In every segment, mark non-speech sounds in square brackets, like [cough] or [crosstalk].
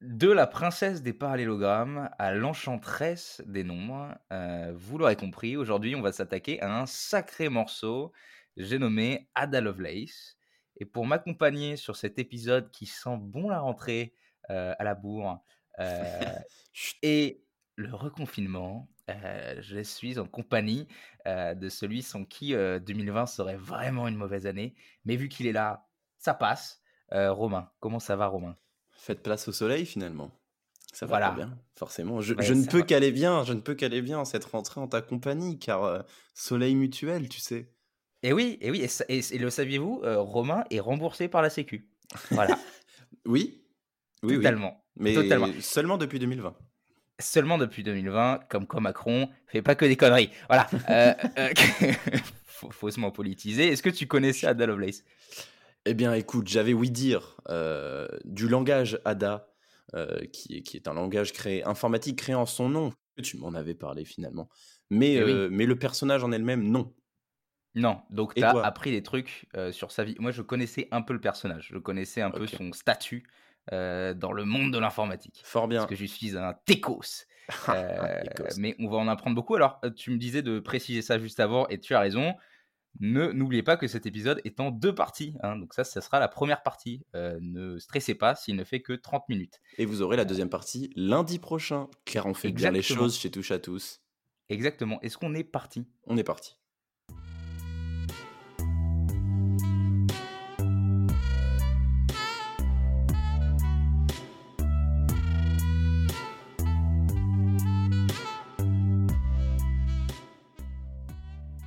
De la princesse des parallélogrammes à l'enchanteresse des nombres, euh, vous l'aurez compris, aujourd'hui on va s'attaquer à un sacré morceau, j'ai nommé Ada Lovelace. Et pour m'accompagner sur cet épisode qui sent bon la rentrée euh, à la bourre euh, [laughs] et le reconfinement, je suis en compagnie de celui sans qui 2020 serait vraiment une mauvaise année. Mais vu qu'il est là, ça passe. Romain, comment ça va Romain? Faites place au soleil finalement. Ça va voilà. bien, forcément. Je, ne peux qu'aller bien, je ne peux qu'aller bien cette rentrée en ta compagnie, car euh, soleil mutuel, tu sais. Et oui, et oui, et, le saviez-vous, euh, Romain est remboursé par la Sécu. Voilà. [laughs] oui, oui, totalement. Mais totalement. seulement depuis 2020. Seulement depuis 2020, comme quoi Macron fait pas que des conneries. Voilà. euh, euh [laughs] faussement politisé. Est-ce que tu connaissais Ada Lovelace eh bien, écoute, j'avais oui dire euh, du langage ADA, euh, qui, est un langage créé, informatique créé en son nom. Tu m'en avais parlé finalement. Mais, eh euh, mais le personnage en elle-même, non. Non, donc tu as appris des trucs sur sa vie. Moi, je connaissais un peu le personnage, je connaissais un peu son statut dans le monde de l'informatique. Fort bien. Parce que je suis un [laughs] techos. mais on va en apprendre beaucoup. Alors, tu me disais de préciser ça juste avant, et tu as raison. Ne n'oubliez pas que cet épisode est en deux parties. Hein. donc ça, ça sera la première partie. Euh, ne stressez pas s'il ne fait que 30 minutes. Et vous aurez la deuxième partie lundi prochain, car on fait bien les choses chez Touche à tous. Exactement. Est-ce qu'on est parti? On est parti.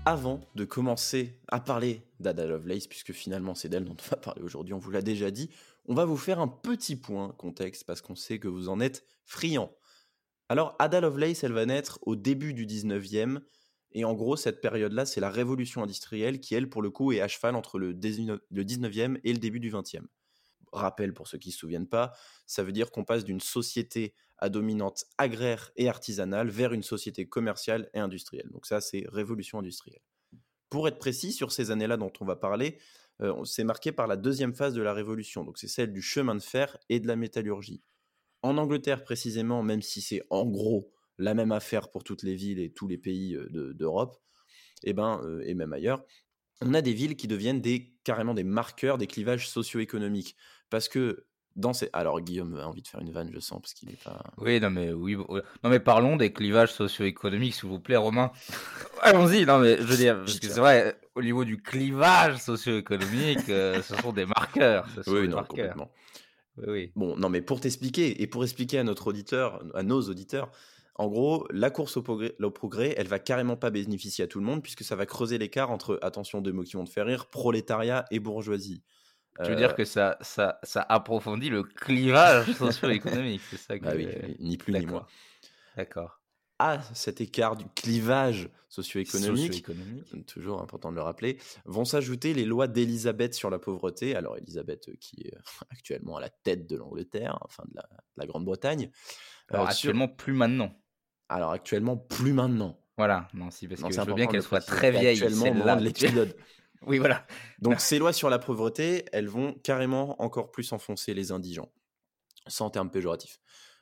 Avant de commencer à parler d'Ada Lovelace, puisque finalement c'est d'elle dont on va parler aujourd'hui, on vous l'a déjà dit, on va vous faire un petit point contexte parce qu'on sait que vous en êtes friand. Alors Ada Lovelace, elle va naître au début du 19e, et en gros cette période-là, c'est la révolution industrielle qui, elle, pour le coup, est à cheval entre le 19e et le début du 20e. Rappel pour ceux qui ne se souviennent pas, ça veut dire qu'on passe d'une société à dominante agraire et artisanale vers une société commerciale et industrielle. Donc ça, c'est révolution industrielle. Pour être précis, sur ces années-là dont on va parler, euh, c'est marqué par la deuxième phase de la révolution, donc c'est celle du chemin de fer et de la métallurgie. En Angleterre précisément, même si c'est en gros la même affaire pour toutes les villes et tous les pays euh, d'Europe, et, eh ben, euh, et même ailleurs, on a des villes qui deviennent des, carrément des marqueurs des clivages socio-économiques. Parce que dans ces... Alors Guillaume a envie de faire une vanne, je sens, parce qu'il est pas. Oui, non mais oui, non mais parlons des clivages socio-économiques, s'il vous plaît, Romain. Allons-y, non mais je veux dire, parce que c'est vrai, au niveau du clivage socio-économique, euh, [laughs] ce sont des marqueurs. oui, non, complètement. Oui, Bon, non mais pour t'expliquer et pour expliquer à notre auditeur, à nos auditeurs, en gros, la course au progrès, au progrès, elle va carrément pas bénéficier à tout le monde puisque ça va creuser l'écart entre, attention, deux mots qui vont te faire rire, prolétariat et bourgeoisie. Tu veux dire euh, que ça, ça, ça approfondit le clivage [laughs] socio-économique, c'est ça que ah oui, ni plus ni moins. D'accord. À cet écart du clivage socio-économique, toujours important de le rappeler, vont s'ajouter les lois d'Élisabeth sur la pauvreté. Alors Élisabeth euh, qui est [laughs] actuellement à la tête de l'Angleterre, enfin de la, Grande-Bretagne. Alors, actuellement plus maintenant. Alors actuellement plus maintenant. Voilà, non, si, parce que je veux bien qu'elle soit très vieille. Actuellement, de l'épisode. [laughs] Oui, voilà. Donc ces lois sur la pauvreté, elles vont carrément encore plus enfoncer les indigents, sans terme péjoratif.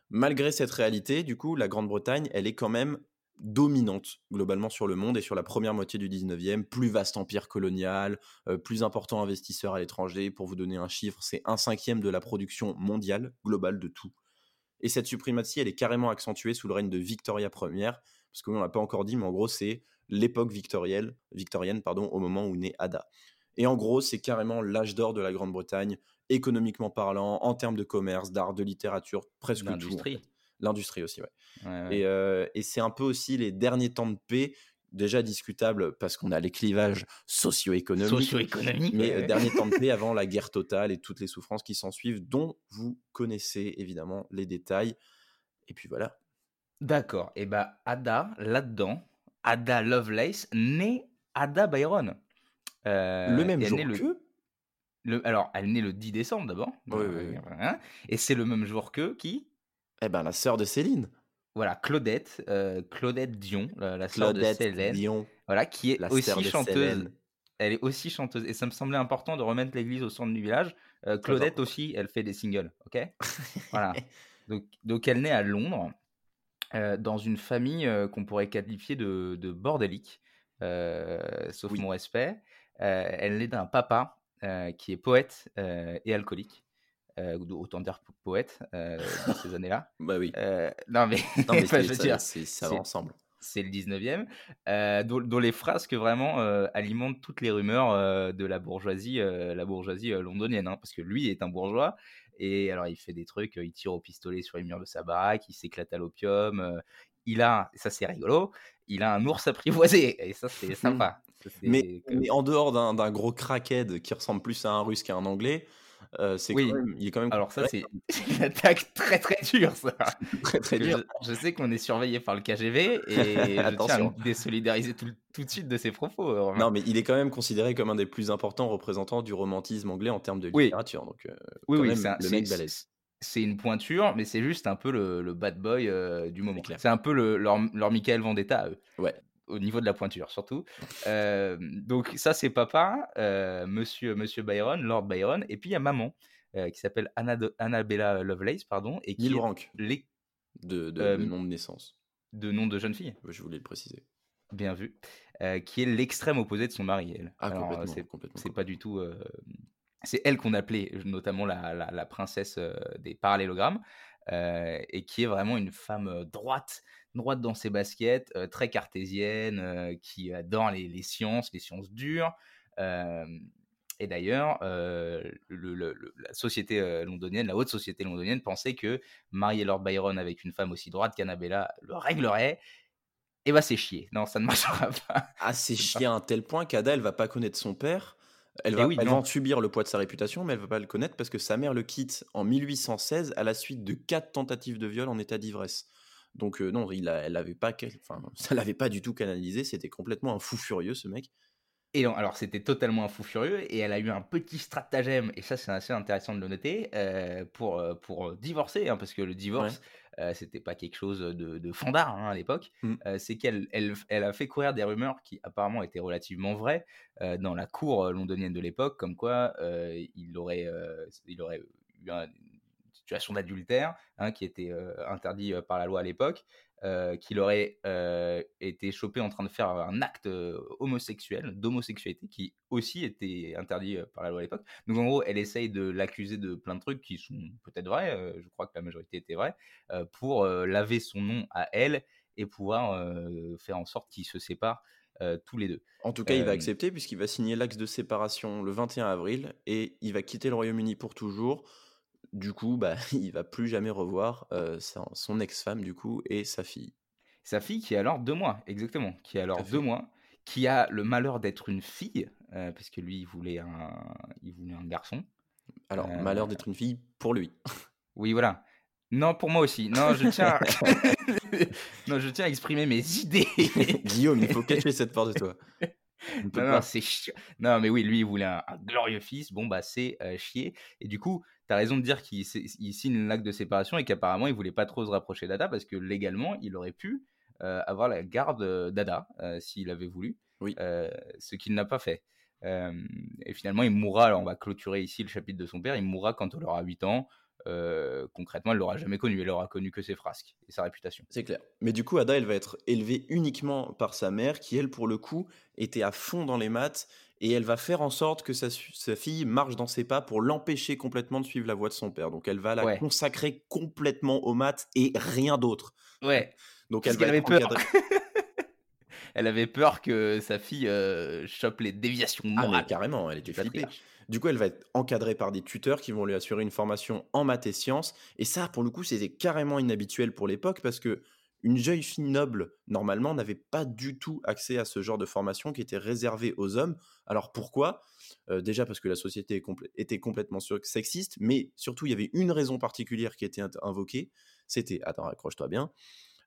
Malgré cette réalité, du coup, la Grande-Bretagne, elle est quand même dominante globalement sur le monde et sur la première moitié du 19e, plus vaste empire colonial, euh, plus important investisseur à l'étranger. Pour vous donner un chiffre, c'est un cinquième de la production mondiale globale de tout. Et cette suprématie, elle est carrément accentuée sous le règne de Victoria Ier, parce qu'on n'a pas encore dit, mais en gros, c'est l'époque victorienne, victorienne pardon, au moment où naît Ada. Et en gros, c'est carrément l'âge d'or de la Grande-Bretagne, économiquement parlant, en termes de commerce, d'art, de littérature, presque tout. L'industrie. L'industrie aussi, ouais. Euh, et, c'est un peu aussi les derniers temps de paix, déjà discutables parce qu'on a les clivages socio-économiques. Socio-économiques. Mais euh, derniers temps de paix [laughs] avant la guerre totale et toutes les souffrances qui s'en suivent, dont vous connaissez évidemment les détails. Et puis voilà. D'accord. Et bah, Ada, là-dedans, Ada Lovelace, née Ada Byron. Euh, le même jour que le, Alors, elle naît le 10 décembre d'abord. Oui, oui, hein, et c'est le même jour que qui? Eh ben, la sœur de Céline. Voilà, Claudette, euh, Claudette Dion, la, sœur de Céline. Dion. Voilà, qui est aussi chanteuse. Elle est aussi chanteuse. Et ça me semblait important de remettre l'église au centre du village. Euh, Claudette aussi, elle fait des singles, ok? Voilà. [laughs] Donc, donc elle naît à Londres, dans une famille qu'on pourrait qualifier de, de bordélique, sauf mon respect. elle naît d'un papa qui est poète et alcoolique. autant dire poète dans ces années-là. [laughs] Bah oui. non mais, non, mais [laughs] je veux dire, ça va ensemble c'est le 19e, euh, dont, les frasques vraiment euh, alimentent toutes les rumeurs euh, de la bourgeoisie, la bourgeoisie londonienne, hein, parce que lui est un bourgeois, et alors il fait des trucs, il tire au pistolet sur les murs de sa baraque, il s'éclate à l'opium, il a, ça c'est rigolo, il a un ours apprivoisé, et ça c'est [laughs] sympa. mais, mais, en dehors d'un gros crackhead qui ressemble plus à un russe qu'à un anglais, euh, c'est oui. il est quand même. Alors ça, c'est [laughs] une attaque très très dure, ça. très très dure. Je, sais qu'on est surveillé par le KGB et je tiens à désolidariser tout, tout, de suite de ses propos. Euh, non, mais il est quand même considéré comme un des plus importants représentants du romantisme anglais en termes de littérature. Donc, euh, oui, oui, c'est le mec C'est une pointure, mais c'est juste un peu le, le bad boy du moment. C'est un peu le, leur, leur Michael Vendetta à eux. Ouais au niveau de la pointure surtout. donc ça c'est papa, monsieur, monsieur Byron, Lord Byron, et puis il y a maman qui s'appelle Annabella Lovelace, pardon, et qui Rank, les... de, de, nom de naissance. De nom de jeune fille. Je voulais le préciser. Bien vu. qui est l'extrême opposé de son mari. Elle. Ah, complètement. C'est pas du tout. c'est elle qu'on appelait notamment la, la, la princesse des parallélogrammes, et qui est vraiment une femme droite droite dans ses baskets, euh, très cartésienne, euh, qui adore les, sciences, les sciences dures. et d'ailleurs, euh, la société londonienne, la haute société londonienne, pensait que marier Lord Byron avec une femme aussi droite qu'Annabella le réglerait. Et bah c'est chier. Non, ça ne marchera pas. Ah, c'est chier à un tel point qu'Ada, elle va pas connaître son père. Elle va, elle va en subir le poids de sa réputation, mais elle va pas le connaître parce que sa mère le quitte en 1816 à la suite de quatre tentatives de viol en état d'ivresse. Donc non, il a, elle avait pas, enfin, [laughs] ça l'avait pas du tout canalisé. C'était complètement un fou furieux ce mec. Et alors c'était totalement un fou furieux et elle a eu un petit stratagème et ça c'est assez intéressant de le noter pour pour divorcer hein, parce que le divorce c'était pas quelque chose de, de fandard hein, à l'époque. Mmh. c'est qu'elle elle, elle, a fait courir des rumeurs qui apparemment étaient relativement vraies dans la cour londonienne de l'époque comme quoi il aurait il aurait eu un, situation d'adultère, hein, qui était euh, interdit euh, par la loi à l'époque, euh, qu'il aurait été chopé en train de faire un acte homosexuel, d'homosexualité, qui aussi était interdit par la loi à l'époque. Donc en gros, elle essaye de l'accuser de plein de trucs qui sont peut-être vrais, je crois que la majorité était vraie, pour laver son nom à elle et pouvoir faire en sorte qu'ils se séparent tous les deux. En tout cas, il va accepter puisqu'il va signer l'axe de séparation le 21 avril et il va quitter le Royaume-Uni pour toujours du coup, bah, [laughs] il va plus jamais revoir son ex-femme, du coup, et sa fille. Sa fille qui a alors deux mois, exactement, qui a alors deux mois, qui a le malheur d'être une fille, parce que lui, il voulait un, il voulait un garçon. Alors, malheur d'être une fille pour lui. oui, voilà. Non, pour moi aussi. Non, je tiens, à... [laughs] non, je tiens à exprimer mes idées. [laughs] Guillaume, il faut cacher cette part de toi. Non, non, mais oui, lui, il voulait un, glorieux fils. Bon, bah, c'est chier. Et du coup, tu as raison de dire qu'il signe l'acte de séparation et qu'apparemment, il voulait pas trop se rapprocher d'Ada parce que légalement, il aurait pu avoir la garde d'Ada s'il avait voulu. Oui. ce qu'il n'a pas fait. et finalement, il mourra. Alors, on va clôturer ici le chapitre de son père. Il mourra quand on aura 8 ans. Euh, concrètement, elle l'aura jamais connu. Elle aura connu que ses frasques et sa réputation. C'est clair. Mais du coup, Ada, elle va être élevée uniquement par sa mère, qui elle, pour le coup, était à fond dans les maths, et elle va faire en sorte que sa, fille marche dans ses pas pour l'empêcher complètement de suivre la voie de son père. Donc, elle va la consacrer complètement aux maths et rien d'autre. Ouais. Donc, elle va avait peur. [laughs] elle avait peur que sa fille euh, chope les déviations ah, morales. Ah, carrément, elle était flippée. Du coup, elle va être encadrée par des tuteurs qui vont lui assurer une formation en maths et sciences. Et ça, pour le coup, c'était carrément inhabituel pour l'époque parce que une jeune fille noble, normalement, n'avait pas du tout accès à ce genre de formation qui était réservée aux hommes. Alors pourquoi? Euh, Déjà parce que la société était complètement sexiste, mais surtout, il y avait une raison particulière qui était invoquée. C'était, attends, accroche-toi bien,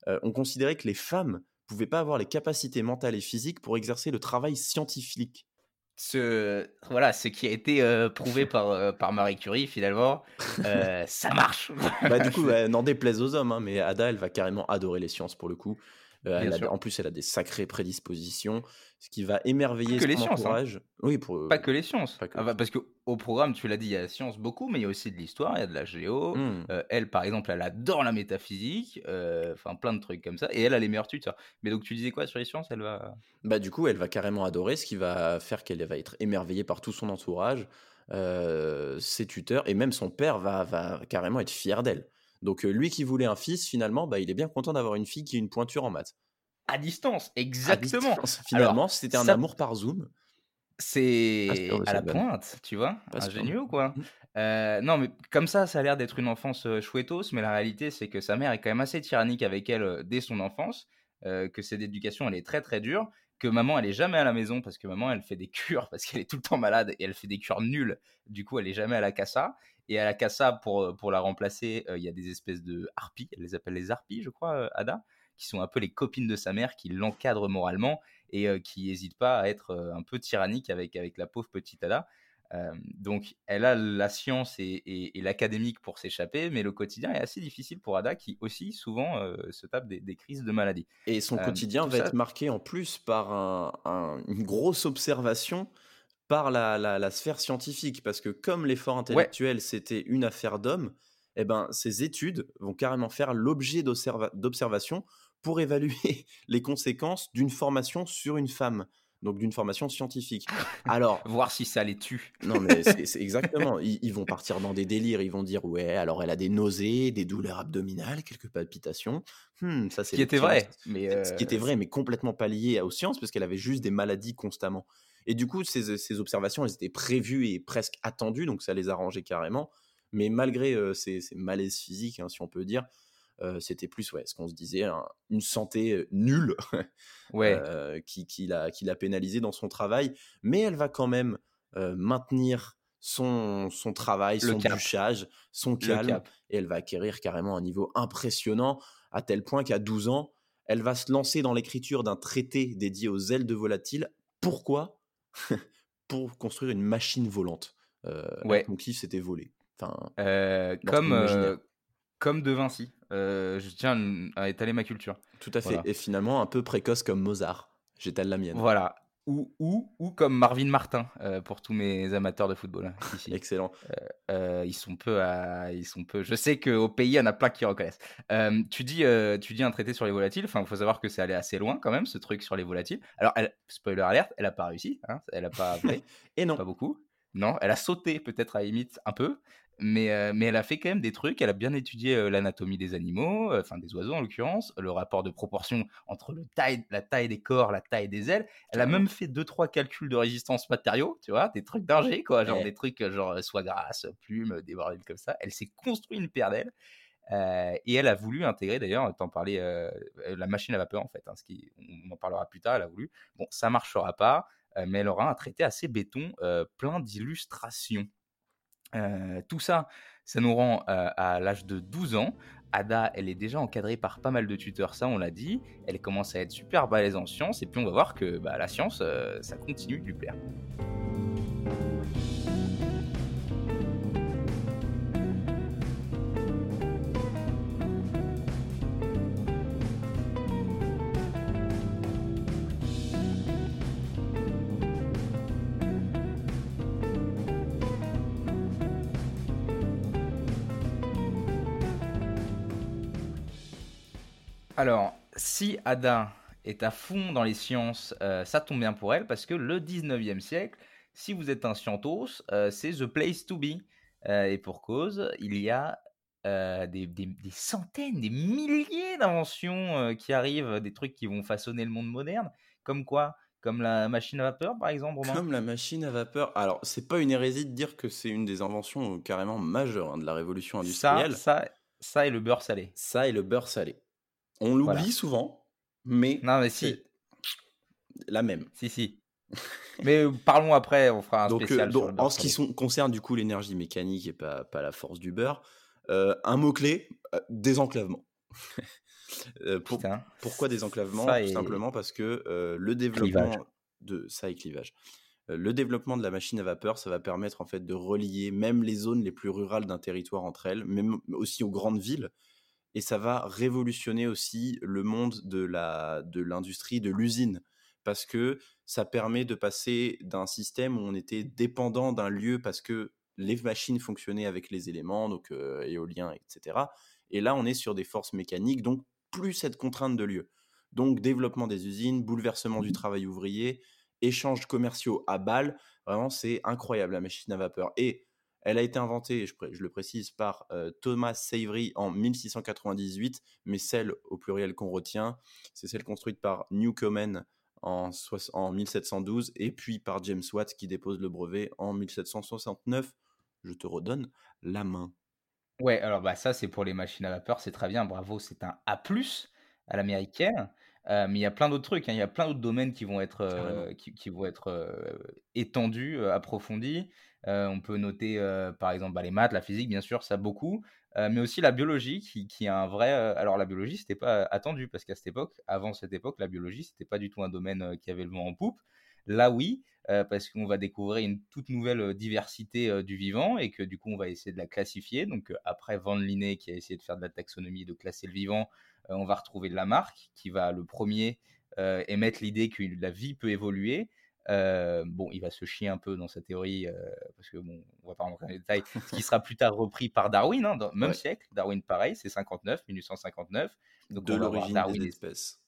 euh, on considérait que les femmes pouvaient pas avoir les capacités mentales et physiques pour exercer le travail scientifique ce, voilà, ce qui a été euh, prouvé par, euh, par Marie Curie, finalement, euh, ça marche. bah, du [laughs] coup, n'en déplaise aux hommes, hein, mais Ada, elle va carrément adorer les sciences pour le coup. En plus, elle a des sacrées prédispositions, ce qui va émerveiller que les son sciences, hein. entourage. Oui, pour, Pas que les sciences. que Ah bah, parce qu'au programme, tu l'as dit, il y a la science beaucoup, mais il y a aussi de l'histoire, il y a de la géo. Mmh. Euh, elle, par exemple, elle adore la métaphysique, euh, enfin plein de trucs comme ça. Et elle a les meilleurs tuteurs. Mais donc, tu disais quoi sur les sciences Elle va. Bah, du coup, elle va carrément adorer, ce qui va faire qu'elle va être émerveillée par tout son entourage, euh, ses tuteurs, et même son père va, va carrément être fier d'elle. Donc, euh, lui qui voulait un fils, finalement, bah, il est bien content d'avoir une fille qui a une pointure en maths. À distance, À exactement. distance, finalement, c'était un ça, amour par Zoom. C'est à la pointe, tu vois. Pas. Ingénieux, quoi? Mmh. Euh, non, mais comme ça, ça a l'air d'être une enfance euh, chouettos, mais la réalité, c'est que sa mère est quand même assez tyrannique avec elle dès son enfance, euh, que cette éducation, elle est très très dure, que maman, elle est jamais à la maison parce que maman, elle fait des [laughs] cures parce qu'elle est tout le temps malade et elle fait des cures nulles. Du coup, elle est jamais à la casa. Et à la casa, pour, euh, pour la remplacer, euh, il y a des espèces de harpies, elle les appelle les harpies, je crois, euh, Ada, qui sont un peu les copines de sa mère, qui l'encadrent moralement et qui n'hésitent pas à être un peu tyrannique avec, avec la pauvre petite Ada. Euh, donc, elle a la science et, et- et l'académique pour s'échapper, mais le quotidien est assez difficile pour Ada, qui aussi souvent euh, se tape des, des crises de maladie. Et son Euh, quotidien va ça, être marqué en plus par un- un- une grosse observation par la, la- la sphère scientifique. Parce que comme l'effort ouais, intellectuel, c'était une affaire d'homme, eh ben, ces études vont carrément faire l'objet d'observa- d'observations pour évaluer [laughs] les conséquences d'une formation sur une femme. Donc d'une formation scientifique. [laughs] Alors, voir si ça les tue. non, mais [laughs] c'est exactement. Ils, ils vont partir dans des délires. Ils vont dire Ouais, alors elle a des nausées, des douleurs abdominales, quelques palpitations. Hmm, ça, Ce c'est qui était vrai, mais Ce qui était euh, vrai, mais complètement pas lié aux sciences, parce qu'elle avait juste des maladies constamment. Et du coup, ces, ces observations, elles étaient prévues et presque attendues, donc ça les arrangeait carrément. Mais malgré euh, ces, ces malaises physiques, hein, si on peut dire, euh, c'était plus ouais, ce qu'on se disait, un- une santé euh, nulle [laughs] ouais, euh, qui, qui l'a qui l'a pénalisée dans son travail. Mais elle va quand même euh, maintenir son, son travail, le son cap, bûchage, son calme, cap. et elle va acquérir carrément un niveau impressionnant, à tel point qu'à 12 ans, elle va se lancer dans l'écriture d'un traité dédié aux ailes de volatiles. Pourquoi? [laughs] Pour construire une machine volante. Euh, Ouais, son kiff, c'était voler. Enfin, comme, euh, comme De Vinci. Euh, je tiens à étaler ma culture. Tout à fait. Voilà. Et finalement, un peu précoce comme Mozart. J'étale la mienne. Voilà. Ou, ou, ou comme Marvin Martin, euh, pour tous mes amateurs de football hein, ici. [laughs] Excellent. Euh, ils sont peu à, ils sont peu. Je sais qu'au pays, il y en a plein qui reconnaissent. Euh, tu dis, euh, tu dis un traité sur les volatiles. Enfin, il faut savoir que c'est allé assez loin quand même, ce truc sur les volatiles. Alors, elle, spoiler alerte, elle a pas réussi. Hein, elle a pas vrai, [laughs] Et non. pas beaucoup. Non, elle a sauté peut-être à la limite un peu, mais, euh, mais elle a fait quand même des trucs. Elle a bien étudié euh, l'anatomie des animaux, euh, enfin des oiseaux en l'occurrence, le rapport de proportion entre le taille, la taille des corps, la taille des ailes. Elle a même fait deux trois calculs de résistance matériaux, tu vois, des trucs d'ingé quoi, genre Ouais. des trucs genre soie grasse, plume, des bordels comme ça. Elle s'est construit une paire d'ailes. euh, et elle a voulu intégrer d'ailleurs, t'en parlais, euh, la machine à vapeur en fait, hein, ce qui, on en parlera plus tard, elle a voulu. Bon, ça marchera pas, euh, mais elle aura un traité assez béton, plein d'illustrations. Euh, tout ça, ça nous rend euh, à l'âge de 12 ans. Ada, elle est déjà encadrée par pas mal de tuteurs, ça on l'a dit. Elle commence à être super balèze en sciences, et puis on va voir que bah, la science, euh, ça continue de lui plaire. Alors, si Ada est à fond dans les sciences, euh, ça tombe bien pour elle, parce que le 19e siècle, si vous êtes un scientos, euh, c'est the place to be. Euh, et pour cause, il y a des, des- des centaines, des milliers d'inventions qui arrivent, des trucs qui vont façonner le monde moderne, comme quoi? Comme la machine à vapeur, par exemple, Romain? Comme la machine à vapeur. Alors, c'est pas une hérésie de dire que c'est une des inventions carrément majeures hein, de la révolution Ça, industrielle. ça, ça et le beurre salé. Ça et le beurre salé. On l'oublie Voilà. souvent, mais Non, mais si, la même. si, si. [laughs] Mais euh, parlons après, on fera un Donc, euh, spécial donc, sur le beurre en ce qui concerne du coup l'énergie mécanique et pas, pas la force du beurre, euh, un mot-clé, désenclavement. [laughs] Pour- Putain, pourquoi désenclavement Tout simplement parce que le développement clivage. de ça et clivage. Le développement de la machine à vapeur, ça va permettre en fait de relier même les zones les plus rurales d'un territoire entre elles, même aussi aux grandes villes. Et ça va révolutionner aussi le monde de la de l'industrie de l'usine parce que ça permet de passer d'un système où on était dépendant d'un lieu parce que les machines fonctionnaient avec les éléments, donc euh, éoliens, etc. Et là, on est sur des forces mécaniques, donc plus cette contrainte de lieu. Donc développement des usines, bouleversement du mmh travail ouvrier, échanges commerciaux à balles, vraiment c'est incroyable la machine à vapeur. Et elle a été inventée, je, le précise, par euh, Thomas Savery en 1698, mais celle au pluriel qu'on retient, c'est celle construite par Newcomen en, en 1712 et puis par James Watt qui dépose le brevet en 1769. Je te redonne la main. Ouais, alors bah ça c'est pour les machines à vapeur, c'est très bien, bravo, c'est un A+ à l'américaine. Euh, mais il y a plein d'autres trucs, hein, il y a plein d'autres domaines qui vont être, euh, qui, vont être euh, étendus, approfondis. on peut noter par exemple bah, les maths, la physique, bien sûr, ça beaucoup, mais aussi la biologie qui, qui a un vrai. alors la biologie, c'était pas attendu parce qu'à cette époque, avant cette époque, la biologie, c'était pas du tout un domaine qui avait le vent en poupe. Là, oui, parce qu'on va découvrir une toute nouvelle diversité du vivant et que du coup, on va essayer de la classifier. Donc, après Van Linné qui a essayé de faire de la taxonomie, de classer le vivant, on va retrouver Lamarck qui va le premier émettre l'idée que la vie peut évoluer. bon, il va se chier un peu dans sa théorie parce que bon, on va pas rentrer dans les détails. [laughs] ce qui sera plus tard repris par Darwin, hein, dans même siècle. Darwin, pareil, c'est 59, 1859. Donc de l'origine des espèces.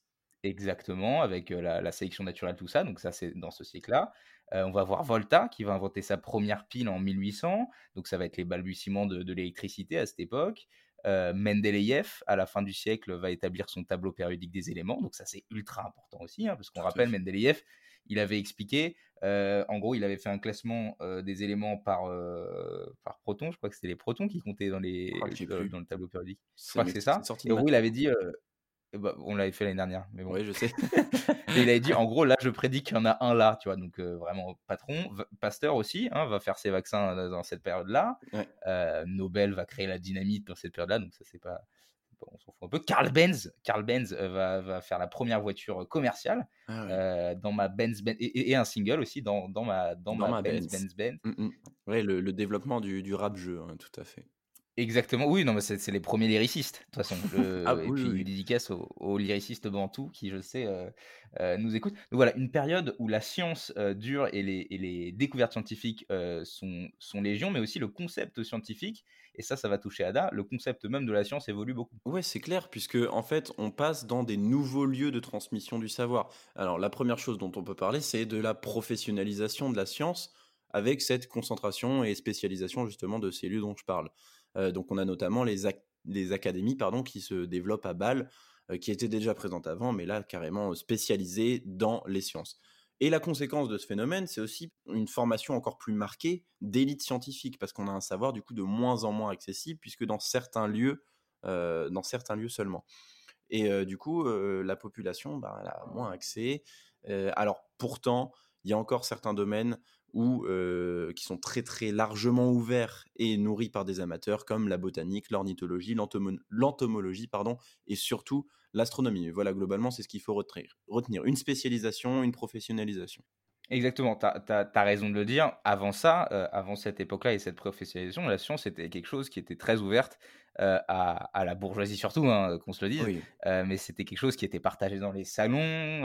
Exactement, avec la, sélection naturelle, tout ça. Donc ça, c'est dans ce siècle-là. on va voir Volta qui va inventer sa première pile en 1800. Donc ça va être les balbutiements de, l'électricité à cette époque. Mendeleïev, à la fin du siècle, va établir son tableau périodique des éléments. Donc ça, c'est ultra important aussi, hein, parce qu'on rappelle, Mendeleïev, il avait expliqué, en gros, il avait fait un classement des éléments par, par proton. Je crois que c'était les protons qui comptaient dans, les, dans le tableau périodique. Je crois que c'est ça. Et en gros, il avait dit bah, on l'avait fait l'année dernière, mais bon. Oui, je sais. [laughs] et il avait dit, en gros, là, je prédis qu'il y en a un là, tu vois. Donc, euh, vraiment, patron. Pasteur aussi hein, va faire ses vaccins dans cette période-là. Euh, Nobel va créer la dynamite dans cette période-là. Donc, ça, c'est pas. On s'en fout un peu. Carl Benz, Carl Benz euh, va, va, faire la première voiture commerciale ah dans ma Benz, Benz et, un single aussi dans, dans ma, dans, ma, Benz Benz Benz. Mm, mm. Ouais, le, développement du, du rap jeu, hein, tout à fait. Exactement, oui, non, mais c'est les premiers lyricistes, de toute façon. [laughs] ah, et puis, oui. dédicace aux, aux, lyricistes bantous qui, je sais, euh, euh, nous écoutent. Donc voilà, une période où la science euh, dure et les, et les, découvertes scientifiques sont, sont légion, mais aussi le concept scientifique, et ça, ça va toucher Ada, le concept même de la science évolue beaucoup. Ouais, c'est clair, puisque en fait, on passe dans des nouveaux lieux de transmission du savoir. Alors, la première chose dont on peut parler, c'est de la professionnalisation de la science avec cette concentration et spécialisation justement de ces lieux dont je parle. Euh, donc on a notamment les, académies pardon, qui se développent à Bâle, euh, qui étaient déjà présentes avant, mais là carrément spécialisées dans les sciences. Et la conséquence de ce phénomène, c'est aussi une formation encore plus marquée d'élite scientifique, parce qu'on a un savoir du coup de moins en moins accessible, puisque dans certains lieux, euh, dans certains lieux seulement. Et du coup, la population, bah, elle a moins accès. alors pourtant, il y a encore certains domaines ou qui sont très très largement ouverts et nourris par des amateurs comme la botanique, l'ornithologie, l'entomologie pardon, et surtout l'astronomie. Voilà, globalement, c'est ce qu'il faut retenir. Retenir une spécialisation, une professionnalisation. Exactement, tu as, raison de le dire. Avant ça, avant cette époque-là et cette professionnalisation, la science était quelque chose qui était très ouverte à, la bourgeoisie surtout, hein, qu'on se le dise, mais c'était quelque chose qui était partagé dans les salons,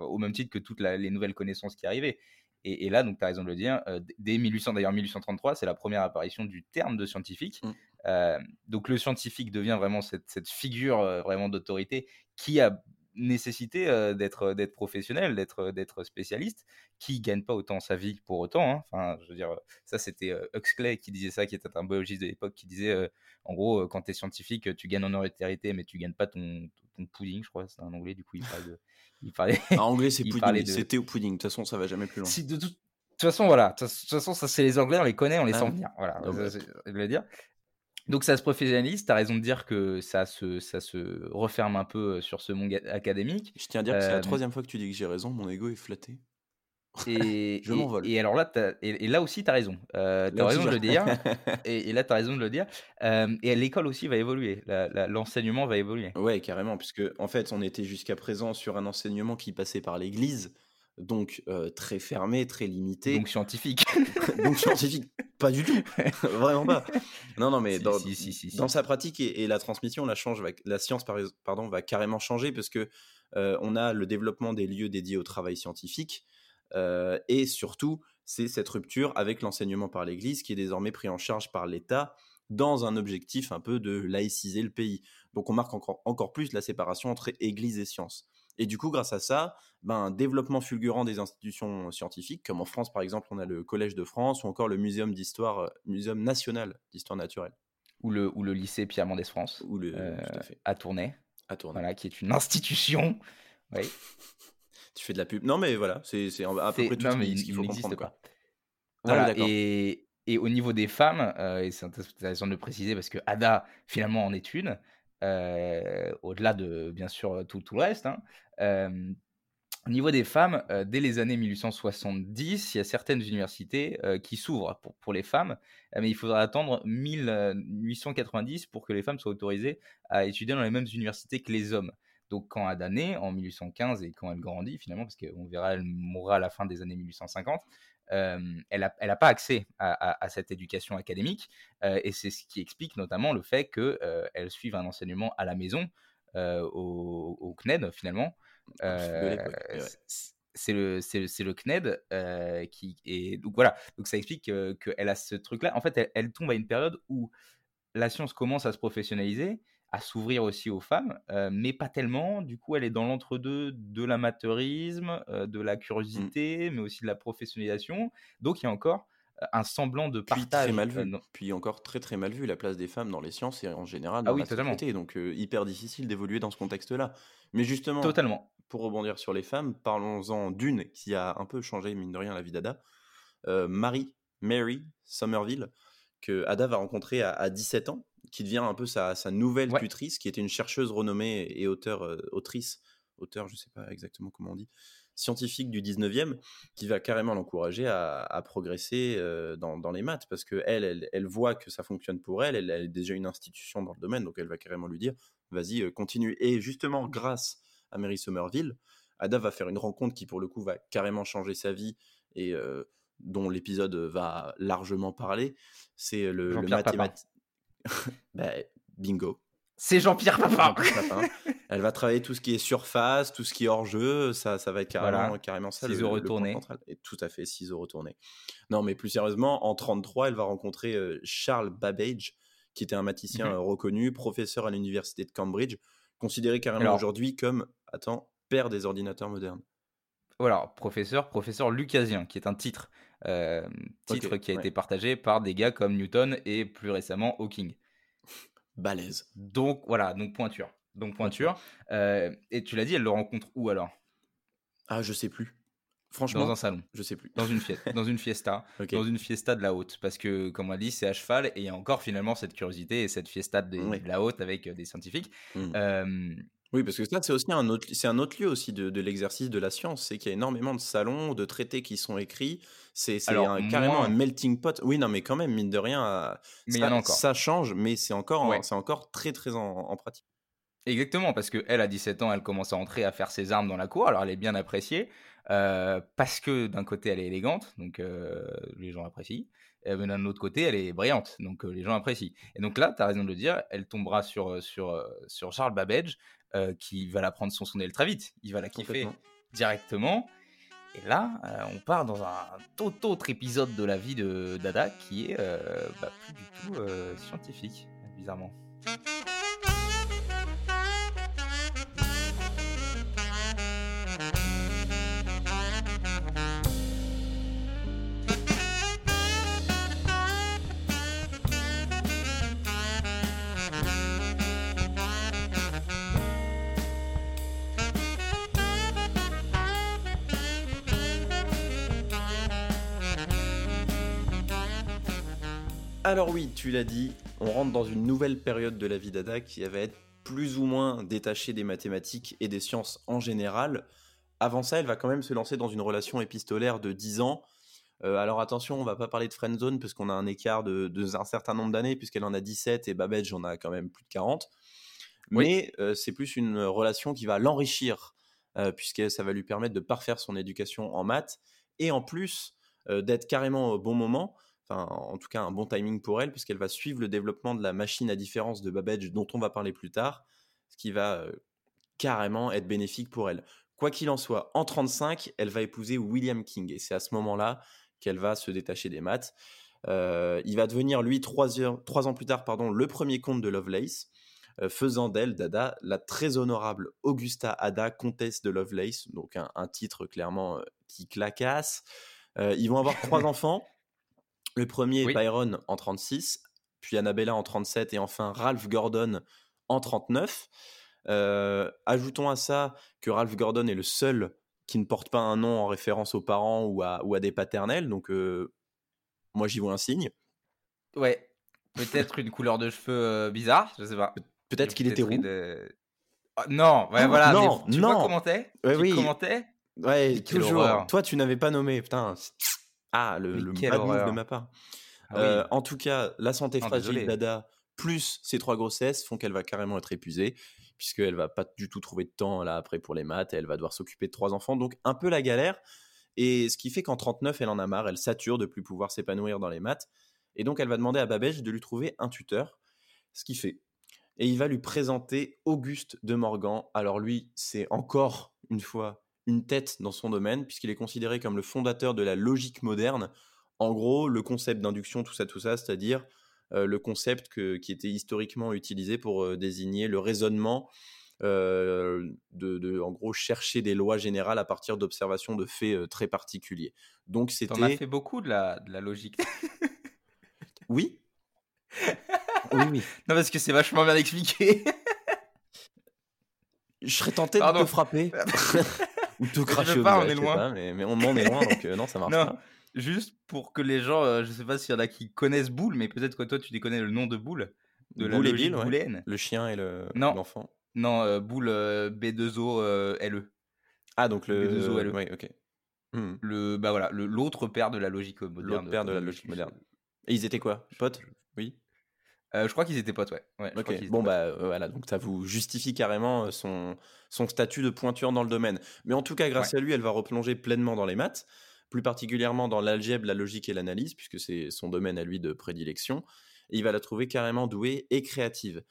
au même titre que toutes les nouvelles connaissances qui arrivaient. Et, là, donc, tu as raison de le dire, euh, dès 1800, d'ailleurs 1833, c'est la première apparition du terme de scientifique. Mmh. Euh, donc, le scientifique devient vraiment cette, figure euh, vraiment d'autorité qui a nécessité d'être d'être professionnel, d'être d'être spécialiste, qui gagne pas autant sa vie pour autant. Hein. Enfin, je veux dire, ça c'était Huxley qui disait ça, qui était un biologiste de l'époque, qui disait, en gros, quand tu es scientifique, tu gagnes en autorité, mais tu gagnes pas ton, ton pudding, je crois, c'est un anglais, du coup il [laughs] parle de il parlait. En anglais, c'est pudding. C'était au pudding. De toute façon, ça va jamais plus loin. Si, de, toute façon, voilà. De toute façon, ça, c'est les Anglais, on les connaît, on les ah sent venir. Voilà. Je voulais dire. Donc ça se professionnalise, tu as raison de dire que ça se, ça se referme un peu sur ce monde académique. Je tiens à dire que c'est la troisième fois que tu dis que j'ai raison, mon ego est flatté. Et, [laughs] je m'envole. Et, alors là, et, là aussi, tu as raison. Euh, tu as [laughs] raison de le dire. et, là, tu as raison de le dire. et l'école aussi va évoluer. L'enseignement va évoluer. Ouais, carrément. Puisque, en fait, on était jusqu'à présent sur un enseignement qui passait par l'Église. Donc très fermé, très limité. Donc scientifique. [laughs] donc scientifique, pas du tout, [laughs] vraiment pas. Non, non, mais dans, dans, sa pratique et, la transmission, la, change la science pardon, va carrément changer parce que on a le développement des lieux dédiés au travail scientifique et surtout, c'est cette rupture avec l'enseignement par l'Église qui est désormais pris en charge par l'État dans un objectif un peu de laïciser le pays. Donc on marque encore, encore plus la séparation entre Église et science. Et du coup, grâce à ça, ben, un développement fulgurant des institutions scientifiques, comme en France par exemple, on a le Collège de France ou encore le Muséum d'histoire, euh, Muséum national d'histoire naturelle. Ou le, ou le lycée Pierre Mendès France, ou le, euh, à Tournai. À Tournai. Voilà, qui est une institution. Oui. [laughs] tu fais de la pub. Non, mais voilà, c'est à peu près tout ce qu'il faut comprendre. Quoi. Voilà, et, et, au niveau des femmes, euh, et c'est intéressant de le préciser parce que Ada, finalement, en est une. Euh, au-delà de bien sûr tout, le reste. Hein. au niveau des femmes, dès les années 1870, il y a certaines universités qui s'ouvrent pour, les femmes, mais il faudra attendre 1890 pour que les femmes soient autorisées à étudier dans les mêmes universités que les hommes. Donc quand Ada naît, en 1815, et quand elle grandit finalement, parce qu'on verra, elle mourra à la fin des années 1850, elle n'a elle a pas accès à, cette éducation académique, et c'est ce qui explique notamment le fait qu'elle suive un enseignement à la maison, au, CNED finalement. c'est le, c'est le CNED qui est donc voilà. Donc ça explique qu'elle a ce truc là en fait elle, tombe à une période où la science commence à se professionnaliser à s'ouvrir aussi aux femmes, mais pas tellement. Du coup, elle est dans l'entre-deux de l'amateurisme, de la mmh. curiosité, mais aussi de la professionnalisation. Donc, il y a encore un semblant de partage. Puis, très mal vu. Puis encore très très mal vu la place des femmes dans les sciences et en général ah dans la société. Donc hyper difficile d'évoluer dans ce contexte-là. Mais justement, totalement. Pour rebondir sur les femmes, parlons-en d'une qui a un peu changé mine de rien la vie d'Ada, Marie Mary Somerville que Ada va rencontrer à, à 17 ans qui devient un peu sa, nouvelle tutrice, qui était une chercheuse renommée et auteur, euh, autrice, auteur, je ne sais pas exactement comment on dit, scientifique du 19e, qui va carrément l'encourager à, progresser euh, dans, les maths, parce qu'elle, elle, elle, voit que ça fonctionne pour elle, elle, est déjà une institution dans le domaine, donc elle va carrément lui dire, vas-y, euh, continue. Et justement, grâce à Mary Somerville, Ada va faire une rencontre qui, pour le coup, va carrément changer sa vie et dont l'épisode va largement parler. C'est le, le mathématicien. Bah, bingo. C'est Jean-Pierre Papin. Elle va travailler tout ce qui est surface, tout ce qui est hors jeu. Ça, ça va être carrément, carrément ça. Ciseaux retournés. Et tout à fait, ciseaux retournés. Non, mais plus sérieusement, en 33, elle va rencontrer euh, Charles Babbage, qui était un mathématicien mhm. euh, reconnu, professeur à l'université de Cambridge, considéré carrément aujourd'hui comme, attends, père des ordinateurs modernes. Voilà, professeur, professeur lucasien, qui est un titre. Euh, titre qui a été partagé par des gars comme Newton et plus récemment Hawking. Balèze. Donc voilà, donc pointure. Donc pointure. Euh, et tu l'as dit, elle le rencontre où alors? Ah, je sais plus. Franchement, dans un salon. Je sais plus. Dans une fiesta, [laughs] dans une fiesta, dans une fiesta de la haute, parce que comme on a dit, c'est à cheval et il y a encore finalement cette curiosité et cette fiesta de, la haute avec euh, des scientifiques. Mmh. Oui, parce que ça, c'est aussi un autre, c'est un autre lieu aussi de, l'exercice de la science. C'est qu'il y a énormément de salons, de traités qui sont écrits. C'est carrément un melting pot. Oui, non, mais quand même, mine de rien, mais ça, ça change, mais c'est encore, c'est encore très, très en, pratique. Exactement, parce qu'elle, à 17 ans, elle commence à entrer à faire ses armes dans la cour. Alors, elle est bien appréciée, euh, parce que d'un côté, elle est élégante, donc euh, les gens apprécient. Mais d'un autre côté, elle est brillante, donc euh, les gens apprécient. Et donc là, tu as raison de le dire, elle tombera sur, sur, sur Charles Babbage, euh, qui va la prendre son son très vite. Il va la kiffer directement. Et là, euh, on part dans un tout autre épisode de la vie de Dada qui est euh, bah, plus du tout scientifique, bizarrement. Alors oui, tu l'as dit, on rentre dans une nouvelle période de la vie d'Ada qui va être plus ou moins détachée des mathématiques et des sciences en général. Avant ça, elle va quand même se lancer dans une relation épistolaire de 10 ans. Euh, alors attention, on va pas parler de friendzone parce qu'on a un écart de, un certain nombre d'années puisqu'elle en a 17 et Babbage en a quand même plus de 40. Mais euh, c'est plus une relation qui va l'enrichir puisque ça va lui permettre de parfaire son éducation en maths, et en plus d'être carrément au bon moment, enfin en tout cas un bon timing pour elle, puisqu'elle va suivre le développement de la machine à différence de Babbage dont on va parler plus tard, ce qui va carrément être bénéfique pour elle. Quoi qu'il en soit, en 35, elle va épouser William King, et c'est à ce moment-là qu'elle va se détacher des maths. il va devenir, lui, trois, ans plus tard, pardon, le premier comte de Lovelace, faisant d'elle, Dada, la très honorable Augusta Ada, comtesse de Lovelace, donc un, titre clairement qui clacasse. ils vont avoir trois [laughs] enfants. Le premier, Byron, en 36, puis Annabella en 37, et enfin Ralph Gordon en 39. ajoutons à ça que Ralph Gordon est le seul qui ne porte pas un nom en référence aux parents ou à, ou à des paternels, donc moi j'y vois un signe. Ouais, peut-être une couleur de cheveux bizarre, je sais pas. Peut-être qu'il était roux. Ah, non, ouais, voilà. Non, tu non. commentais ouais, oui. commentais? Ouais, toujours. Toi, tu n'avais pas nommé, putain. Ah, le, le bad move de ma part. Ah euh, en tout cas, la santé fragile d'Ada plus ces trois grossesses font qu'elle va carrément être épuisée, puisqu'elle va pas du tout trouver de temps là après pour les maths, et elle va devoir s'occuper de trois enfants, donc un peu la galère. Et ce qui fait qu'en 39, elle en a marre, elle sature de plus pouvoir s'épanouir dans les maths, et donc elle va demander à Babège de lui trouver un tuteur, ce qui fait et il va lui présenter Auguste de Morgan. Alors lui, c'est encore une fois une tête dans son domaine, puisqu'il est considéré comme le fondateur de la logique moderne. En gros, le concept d'induction, tout ça, tout ça, c'est-à-dire euh, le concept qui était historiquement utilisé pour euh, désigner le raisonnement, euh, de, en gros, chercher des lois générales à partir d'observations de faits très particuliers. Donc c'était. On a fait beaucoup de la, de la logique. [laughs] oui, oui, oui. Non, parce que c'est vachement bien expliqué. Je serais tenté de te frapper. [laughs] Ou te cracher au pas, on est loin. mais, on en est loin, donc euh, non, ça marche non. pas. Juste pour que les gens, euh, je sais pas s'il y en a qui connaissent Boule, mais peut-être que toi tu connais le nom de Boule. De Boule la et Bill, ouais. Le chien et l'enfant. non, euh, Boule B2O LE. Ah, donc le. B2O LE. Oui, ok. Hmm. Le, bah voilà, l'autre père de la logique moderne. L'autre père de la logique moderne. Et ils étaient quoi Potes? Oui? Euh, je crois qu'ils étaient potes, ouais. ouais bon, bah euh, voilà, donc ça vous justifie carrément euh, son, son statut de pointure dans le domaine. Mais en tout cas, grâce à lui, elle va replonger pleinement dans les maths, plus particulièrement dans l'algèbre, la logique et l'analyse, puisque c'est son domaine à lui de prédilection. Et il va la trouver carrément douée et créative.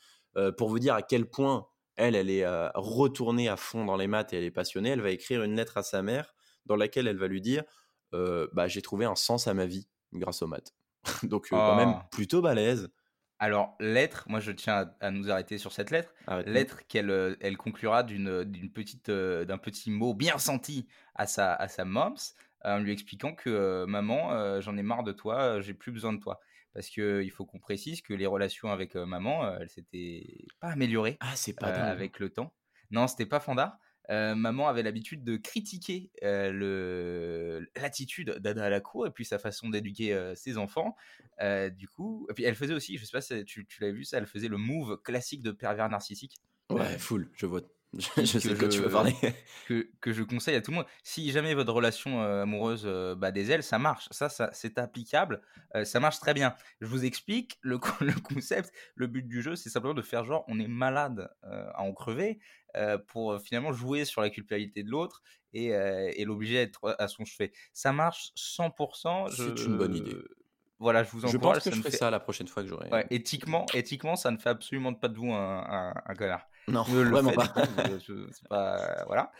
pour vous dire à quel point elle, elle est retournée à fond dans les maths et elle est passionnée, elle va écrire une lettre à sa mère dans laquelle elle va lui dire bah, J'ai trouvé un sens à ma vie grâce aux maths. [laughs] donc, quand même, ah. plutôt balèze. Alors, lettre, moi je tiens à, nous arrêter sur cette lettre. lettre qu'elle euh, elle conclura d'une, petite, euh, d'un petit mot bien senti à sa, à sa moms, en lui expliquant que euh, maman, j'en ai marre de toi, j'ai plus besoin de toi. Parce qu'il faut qu'on précise que les relations avec maman, elles s'étaient pas améliorées ah, c'est pas avec le temps. Non, c'était pas fandard. Euh, maman avait l'habitude de critiquer euh, l'attitude d'Ada à la cour et puis sa façon d'éduquer euh, ses enfants. du coup, et puis elle faisait aussi, je sais pas si tu, tu l'as vu ça, elle faisait le move classique de pervers narcissique. Ouais, full, je vois. [laughs] Je, sais de quoi tu veux parler. que, que, je conseille à tout le monde. Si jamais votre relation amoureuse bat des ailes, ça marche. Ça, ça c'est applicable. ça marche très bien. Je vous explique le, [laughs] le concept. Le but du jeu, c'est simplement de faire genre on est malade à en crever euh, pour euh, finalement jouer sur la culpabilité de l'autre et, euh, l'obliger à être à son chevet. Ça marche 100%. C'est une bonne idée. Voilà, je vous encourage. Je pense que je ferai ça la prochaine fois que j'aurai. Ouais, éthiquement, éthiquement, ça ne fait absolument pas de vous un, un, connard. Non, vraiment pas. pas. Voilà.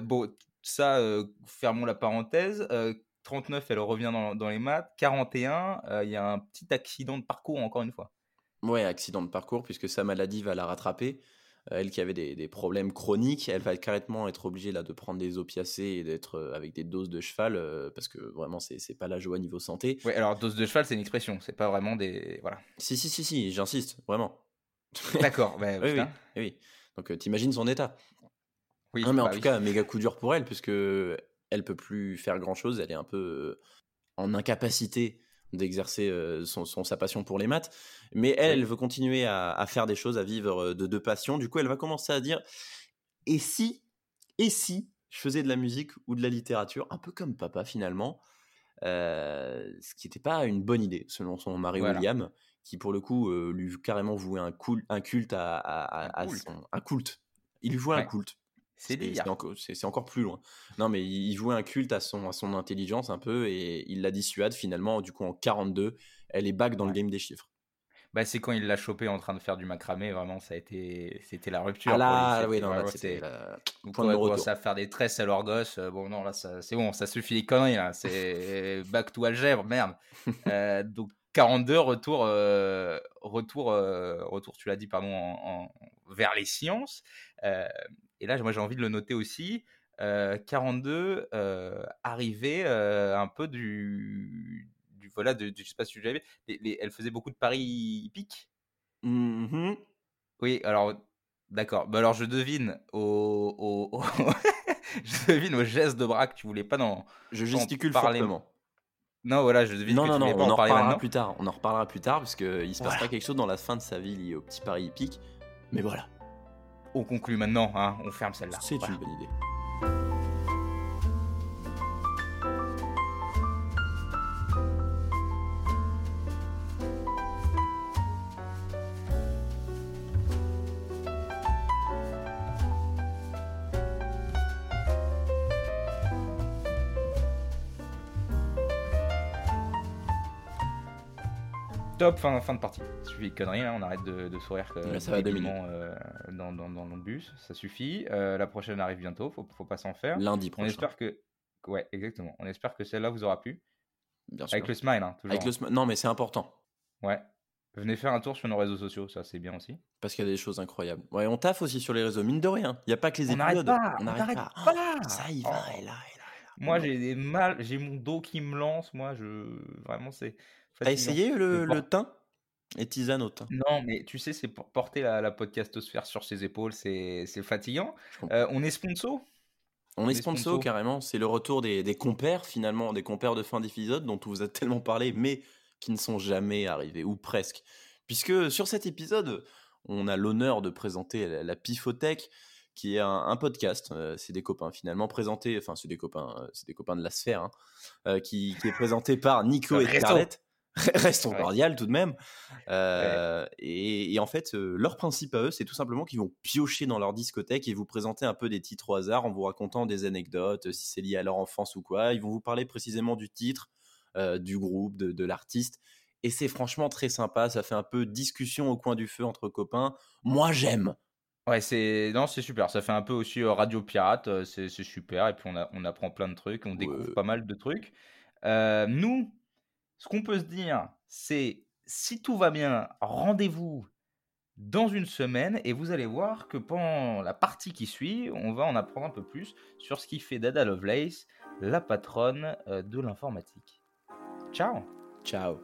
bon, ça, fermons la parenthèse. 39, elle revient dans, dans les maths. 41, il y a un petit accident de parcours, encore une fois. Ouais, accident de parcours, puisque sa maladie va la rattraper. Euh, elle qui avait des, problèmes chroniques, elle va carrément être obligée là de prendre des opiacés et d'être euh, avec des doses de cheval euh, parce que vraiment c'est pas la joie niveau santé. Oui, alors dose de cheval c'est une expression, c'est pas vraiment des voilà. Si si si si, j'insiste vraiment. [laughs] D'accord, bah, oui, oui, oui, Donc t'imagines son état. Oui. mais en bah tout cas, méga coup dur pour elle puisque elle peut plus faire grand chose, elle est un peu en incapacité d'exercer son, sa passion pour les maths. Mais elle, elle veut continuer à, faire des choses, à vivre de deux passions. Du coup, elle va commencer à dire et si, et si je faisais de la musique ou de la littérature, un peu comme papa finalement, ce qui n'était pas une bonne idée selon son mari William, qui pour le coup lui carrément vouait un, un culte à, un, culte. Il lui vouait un culte. C'est dire. c'est encore, c'est- c'est encore plus loin. Non, mais il vouait un culte à son, à son intelligence un peu et il la dissuade finalement. Du coup, en 42, elle est back dans le game des chiffres. Bah, c'est quand il l'a chopé en train de faire du macramé, vraiment, ça a été, c'était la rupture. Ah pour lui, là, oui, non, là, vraiment- c'était la- point de retour. commence à faire des tresses à leur gosse, euh, bon, non, là, ça- c'est bon, ça suffit les conneries, là. C'est [laughs] back to algèbre, merde. Euh, donc, 42, retour, euh, retour, euh, retour, tu l'as dit, pardon, en, en- vers les sciences. Et là, moi, j'ai envie de le noter aussi. Euh, 42, euh, arrivée euh, un peu du, du voilà, de, du- je sais pas si tu l'avais, elle faisait beaucoup de paris hippiques. Mhm. Oui, alors, d'accord. Bah alors, je devine au, au- au- [laughs] je devine au geste de bras que tu voulais pas dans. Je gesticule parlais- fortement. Non, voilà, je devine Non, que non, tu non, pas on en en parler reparlera maintenant. plus tard. On en reparlera plus tard parce qu'il se Voilà. passera quelque chose dans la fin de sa vie lié au petit pari hippique. Mais voilà, On conclut maintenant, hein, on ferme celle-là. c'est Voilà. une bonne idée. Top, fin, fin de partie. Ça suffit de conneries, là, on arrête de, de sourire que ça va euh, dans, dans, dans le bus. Ça suffit. Euh, la prochaine arrive bientôt, faut, faut pas s'en faire. Lundi On prochain, espère que. Ouais, exactement. On espère que celle-là vous aura plu. bien sûr. Avec le smile, hein, toujours. Avec le sm- Non, mais c'est important Ouais. Venez faire un tour sur nos réseaux sociaux, ça c'est bien aussi. parce qu'il y a des choses incroyables. Ouais, on taffe aussi sur les réseaux, mine de rien. Il n'y a pas que les On épisodes. pas, on n'arrête pas. Oh, ça y va, Oh. et là, et là, et là. Moi, j'ai des mal, j'ai mon dos qui me lance. Moi, je vraiment c'est. T'as fatigant. essayé le, le thym? Et tisane au thym. Non, mais tu sais, c'est pour porter la, la podcastosphère sur ses épaules, c'est fatigant. Euh, on est sponsor? On est sponsor carrément, c'est le retour des, des compères finalement, des compères de fin d'épisode dont on vous a tellement parlé, mais qui ne sont jamais arrivés, ou presque. Puisque sur cet épisode, on a l'honneur de présenter la, la Pifothèque, qui est un, un podcast, euh, c'est des copains finalement présentés, enfin c'est des copains, euh, c'est des copains de la sphère, hein, euh, qui, qui est présenté par Nico et Restons. Restons Ouais. cordial tout de même. Euh, et, et en fait, euh, leur principe à eux, c'est tout simplement qu'ils vont piocher dans leur discothèque et vous présenter un peu des titres au hasard en vous racontant des anecdotes, euh, si c'est lié à leur enfance ou quoi. Ils vont vous parler précisément du titre, euh, du groupe, de, de l'artiste. Et c'est franchement très sympa. Ça fait un peu discussion au coin du feu entre copains. Moi, j'aime. Ouais, c'est non, c'est super. Ça fait un peu aussi radio pirate. C'est super. Et puis on, a- on apprend plein de trucs, on découvre Ouais. pas mal de trucs. Nous, ce qu'on peut se dire, c'est si tout va bien, rendez-vous dans une semaine et vous allez voir que pendant la partie qui suit, on va en apprendre un peu plus sur ce qui fait d'Ada Lovelace la patronne euh, de l'informatique. Ciao Ciao.